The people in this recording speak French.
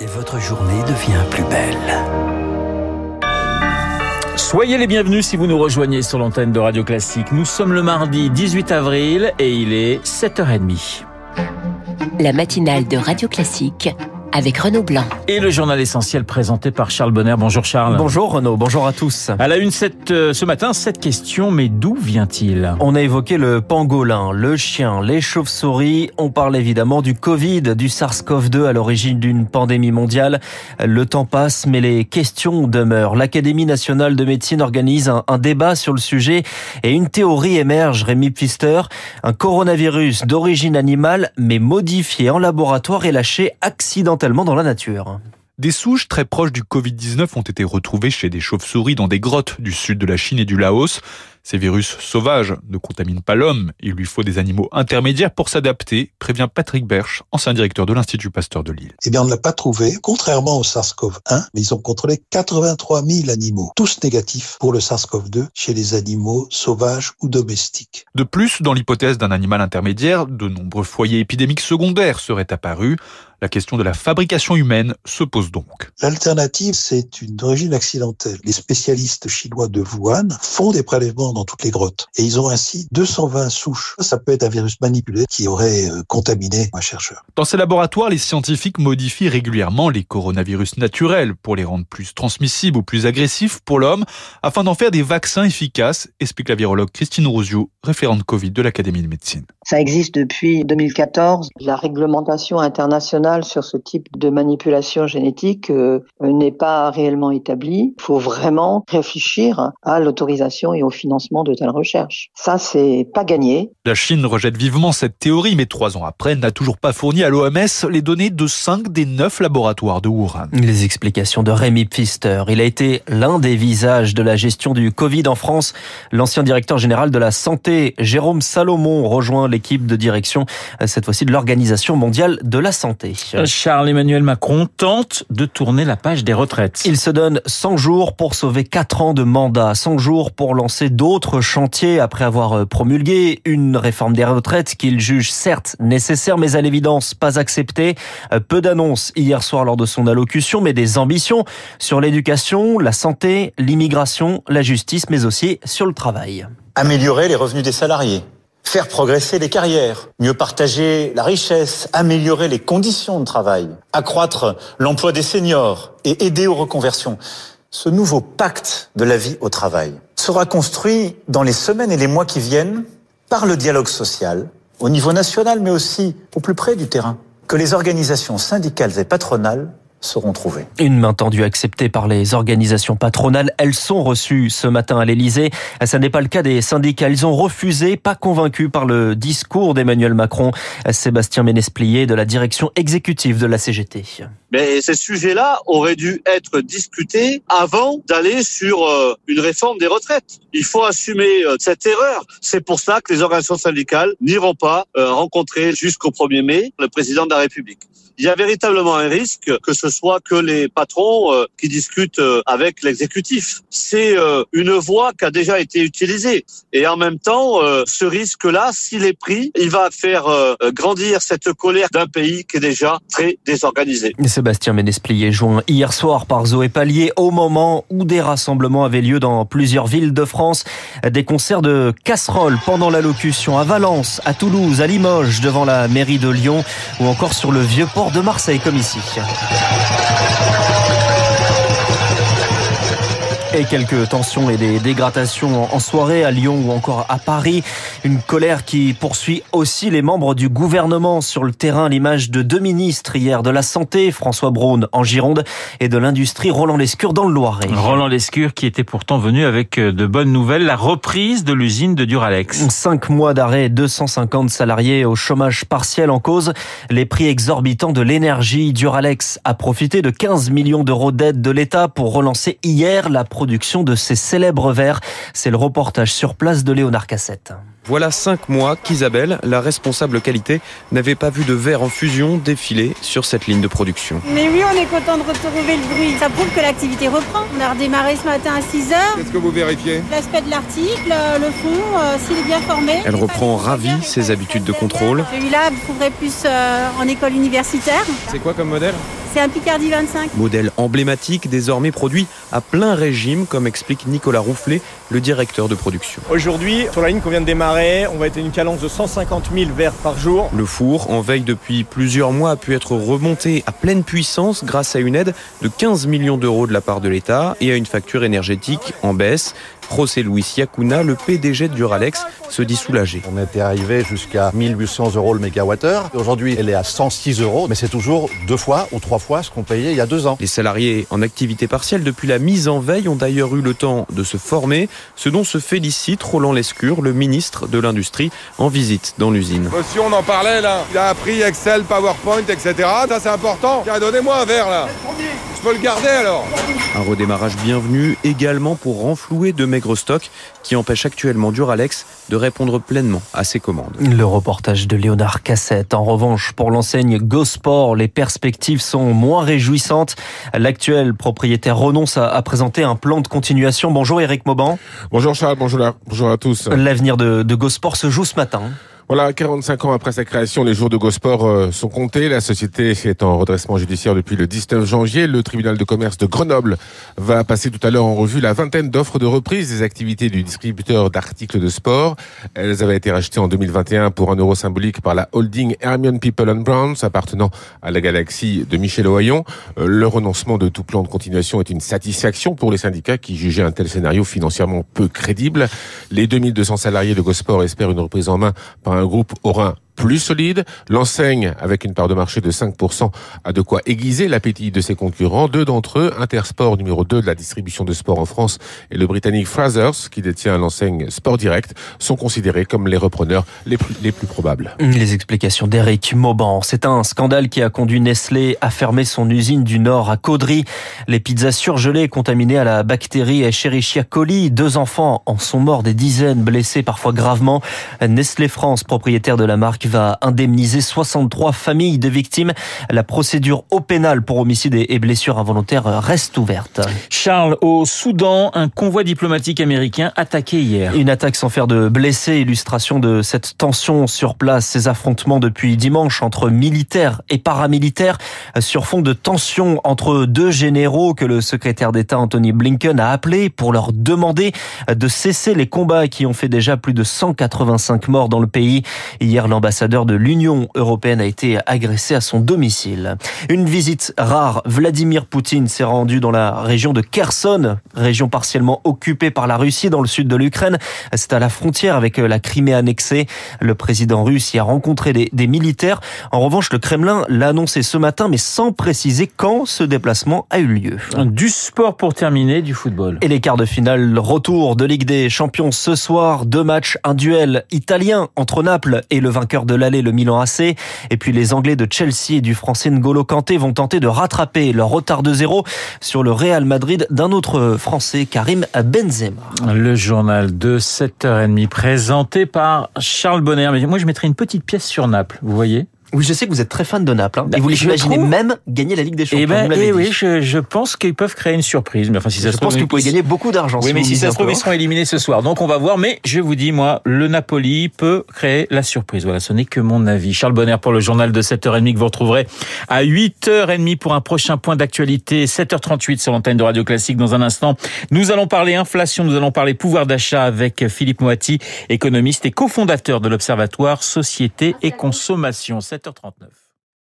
et votre journée devient plus belle. Soyez les bienvenus si vous nous rejoignez sur l'antenne de Radio Classique. Nous sommes le mardi 18 avril et il est 7h30. La matinale de Radio Classique avec Renaud Blanc. Et le journal essentiel présenté par Charles Bonner. Bonjour Charles. Bonjour Renaud, bonjour à tous. À la une cette, euh, ce matin, cette question, mais d'où vient-il? On a évoqué le pangolin, le chien, les chauves-souris. On parle évidemment du Covid, du SARS-CoV-2 à l'origine d'une pandémie mondiale. Le temps passe, mais les questions demeurent. L'Académie nationale de médecine organise un, un débat sur le sujet et une théorie émerge, Rémi Pfister. Un coronavirus d'origine animale, mais modifié en laboratoire et lâché accidentellement dans la nature. Des souches très proches du Covid-19 ont été retrouvées chez des chauves-souris dans des grottes du sud de la Chine et du Laos. Ces virus sauvages ne contaminent pas l'homme, il lui faut des animaux intermédiaires pour s'adapter, prévient Patrick Berch, ancien directeur de l'Institut Pasteur de Lille. Eh bien, on ne l'a pas trouvé, contrairement au SARS-CoV-1, mais ils ont contrôlé 83 000 animaux, tous négatifs pour le SARS-CoV-2 chez les animaux sauvages ou domestiques. De plus, dans l'hypothèse d'un animal intermédiaire, de nombreux foyers épidémiques secondaires seraient apparus. La question de la fabrication humaine se pose donc. L'alternative, c'est une origine accidentelle. Les spécialistes chinois de Wuhan font des prélèvements dans toutes les grottes. Et ils ont ainsi 220 souches. Ça peut être un virus manipulé qui aurait euh, contaminé un chercheur. Dans ces laboratoires, les scientifiques modifient régulièrement les coronavirus naturels pour les rendre plus transmissibles ou plus agressifs pour l'homme, afin d'en faire des vaccins efficaces, explique la virologue Christine Rosio, référente Covid de l'Académie de médecine. Ça existe depuis 2014. La réglementation internationale sur ce type de manipulation génétique euh, n'est pas réellement établie. Il faut vraiment réfléchir à l'autorisation et au financement de telles recherches. Ça, c'est pas gagné. La Chine rejette vivement cette théorie, mais trois ans après, n'a toujours pas fourni à l'OMS les données de cinq des neuf laboratoires de Wuhan. Les explications de Rémi Pfister. Il a été l'un des visages de la gestion du Covid en France. L'ancien directeur général de la santé, Jérôme Salomon, rejoint l'équipe de direction, cette fois-ci de l'Organisation mondiale de la santé. Charles-Emmanuel Macron tente de tourner la page des retraites. Il se donne 100 jours pour sauver 4 ans de mandat, 100 jours pour lancer d'autres chantiers après avoir promulgué une réforme des retraites qu'il juge certes nécessaire mais à l'évidence pas acceptée. Peu d'annonces hier soir lors de son allocution mais des ambitions sur l'éducation, la santé, l'immigration, la justice mais aussi sur le travail. Améliorer les revenus des salariés faire progresser les carrières, mieux partager la richesse, améliorer les conditions de travail, accroître l'emploi des seniors et aider aux reconversions. Ce nouveau pacte de la vie au travail sera construit dans les semaines et les mois qui viennent par le dialogue social, au niveau national mais aussi au plus près du terrain, que les organisations syndicales et patronales seront trouvées. Une main tendue acceptée par les organisations patronales. Elles sont reçues ce matin à l'Elysée. Ce n'est pas le cas des syndicats. Ils ont refusé, pas convaincus par le discours d'Emmanuel Macron. Sébastien Ménesplier de la direction exécutive de la CGT. Mais ces sujets-là auraient dû être discutés avant d'aller sur euh, une réforme des retraites. Il faut assumer euh, cette erreur. C'est pour ça que les organisations syndicales n'iront pas euh, rencontrer jusqu'au 1er mai le président de la République il y a véritablement un risque que ce soit que les patrons euh, qui discutent euh, avec l'exécutif. C'est euh, une voie qui a déjà été utilisée. Et en même temps, ce risque-là, s'il est pris, il va faire grandir cette colère d'un pays qui est déjà très désorganisé. Sébastien Ménesplier joint hier soir par Zoé Pallier au moment où des rassemblements avaient lieu dans plusieurs villes de France. Des concerts de casseroles pendant l'allocution à Valence, à Toulouse, à Limoges, devant la mairie de Lyon ou encore sur le vieux port de Marseille comme ici. Et quelques tensions et des dégradations en soirée à Lyon ou encore à Paris. Une colère qui poursuit aussi les membres du gouvernement sur le terrain. L'image de deux ministres hier de la Santé, François Braun en Gironde, et de l'Industrie, Roland Lescure dans le Loiret. Roland Lescure qui était pourtant venu avec de bonnes nouvelles, la reprise de l'usine de Duralex. Cinq mois d'arrêt, 250 salariés au chômage partiel en cause. Les prix exorbitants de l'énergie. Duralex a profité de 15 millions d'euros d'aide de l'État pour relancer hier la production de ces célèbres verres. C'est le reportage sur place de Léonard Cassette. Voilà cinq mois qu'Isabelle, la responsable qualité, n'avait pas vu de verre en fusion défiler sur cette ligne de production. Mais oui, on est content de retrouver le bruit. Ça prouve que l'activité reprend. On a redémarré ce matin à 6 heures. Qu'est-ce que vous vérifiez? L'aspect de l'article, le fond, euh, s'il est bien formé. Elle reprend ravie ses habitudes de contrôle. Celui-là, vous trouverez plus euh, en école universitaire. C'est quoi comme modèle? C'est un Picardie 25. Modèle emblématique, désormais produit à plein régime, comme explique Nicolas Roufflet, le directeur de production. Aujourd'hui, sur la ligne qu'on vient de démarrer, on va être à une cadence de 150 000 verres par jour. Le four, en veille depuis plusieurs mois, a pu être remonté à pleine puissance grâce à une aide de 15 millions d'euros de la part de l'État et à une facture énergétique en baisse. José Luis Yacuna, le PDG de Duralex, se dit soulagé. On était arrivé jusqu'à 1800 euros le mégawattheure. Aujourd'hui, elle est à 106 euros, mais c'est toujours deux fois ou trois fois ce qu'on payait il y a deux ans. Les salariés en activité partielle depuis la mise en veille ont d'ailleurs eu le temps de se former, ce dont se félicite Roland Lescure, le ministre de l'Industrie, en visite dans l'usine. Monsieur, on en parlait là. Il a appris Excel, PowerPoint, etc. Ça, c'est important. Tiens, donnez-moi un verre là. Je peux le garder alors. Un redémarrage bienvenu également pour renflouer de maigres stocks qui empêchent actuellement Duralex de répondre pleinement à ses commandes. Le reportage de Léonard Cassette. En revanche, pour l'enseigne GoSport, les perspectives sont moins réjouissantes. L'actuel propriétaire renonce à, présenter un plan de continuation. Bonjour Eric Mauban. Bonjour Charles, bonjour, bonjour à tous. L'avenir de, de GoSport se joue ce matin. Voilà, 45 ans après sa création, les jours de Gosport euh, sont comptés. La société est en redressement judiciaire depuis le 19 janvier. Le tribunal de commerce de Grenoble va passer tout à l'heure en revue la vingtaine d'offres de reprise des activités du distributeur d'articles de sport. Elles avaient été rachetées en 2021 pour un euro symbolique par la holding Hermione People and Browns appartenant à la galaxie de Michel Ohaillon. Euh, le renoncement de tout plan de continuation est une satisfaction pour les syndicats qui jugeaient un tel scénario financièrement peu crédible. Les 2200 salariés de Gosport espèrent une reprise en main par un groupe Orin plus solide. L'enseigne, avec une part de marché de 5%, a de quoi aiguiser l'appétit de ses concurrents. Deux d'entre eux, Intersport, numéro 2 de la distribution de sport en France, et le britannique Frasers, qui détient l'enseigne Sport Direct, sont considérés comme les repreneurs les plus, les plus probables. Les explications d'Eric Mauban. C'est un scandale qui a conduit Nestlé à fermer son usine du Nord à Caudry. Les pizzas surgelées contaminées à la bactérie Escherichia coli. Deux enfants en sont morts, des dizaines blessés, parfois gravement. Nestlé France, propriétaire de la marque, va indemniser 63 familles de victimes. La procédure au pénal pour homicide et blessures involontaires reste ouverte. Charles, au Soudan, un convoi diplomatique américain attaqué hier. Une attaque sans faire de blessés, illustration de cette tension sur place, ces affrontements depuis dimanche entre militaires et paramilitaires sur fond de tension entre deux généraux que le secrétaire d'État Anthony Blinken a appelé pour leur demander de cesser les combats qui ont fait déjà plus de 185 morts dans le pays. Hier, l'ambassade l'ambassadeur de l'Union européenne a été agressé à son domicile. Une visite rare. Vladimir Poutine s'est rendu dans la région de Kherson, région partiellement occupée par la Russie dans le sud de l'Ukraine. C'est à la frontière avec la Crimée annexée. Le président russe y a rencontré des, des militaires. En revanche, le Kremlin l'a annoncé ce matin, mais sans préciser quand ce déplacement a eu lieu. Du sport pour terminer, du football. Et les quarts de finale, retour de Ligue des Champions ce soir. Deux matchs, un duel italien entre Naples et le vainqueur de l'aller, le Milan AC. Et puis les Anglais de Chelsea et du Français N'Golo Kanté vont tenter de rattraper leur retard de zéro sur le Real Madrid d'un autre Français, Karim Benzema. Le journal de 7h30 présenté par Charles Bonner. Mais moi, je mettrai une petite pièce sur Naples, vous voyez? Oui, je sais que vous êtes très fan de Naples. Hein. Et vous les imaginez même gagner la Ligue des Champions. Eh ben, eh oui, je, je, pense qu'ils peuvent créer une surprise. Mais enfin, si ça je se pense que vous pouvez gagner beaucoup d'argent. Oui, si mais si ça se trouve, ils seront éliminés ce soir. Donc, on va voir. Mais je vous dis, moi, le Napoli peut créer la surprise. Voilà, ce n'est que mon avis. Charles Bonner pour le journal de 7h30 que vous retrouverez à 8h30 pour un prochain point d'actualité. 7h38 sur l'antenne de Radio Classique. Dans un instant, nous allons parler inflation, nous allons parler pouvoir d'achat avec Philippe Moati, économiste et cofondateur de l'Observatoire Société et Consommation. 7h39.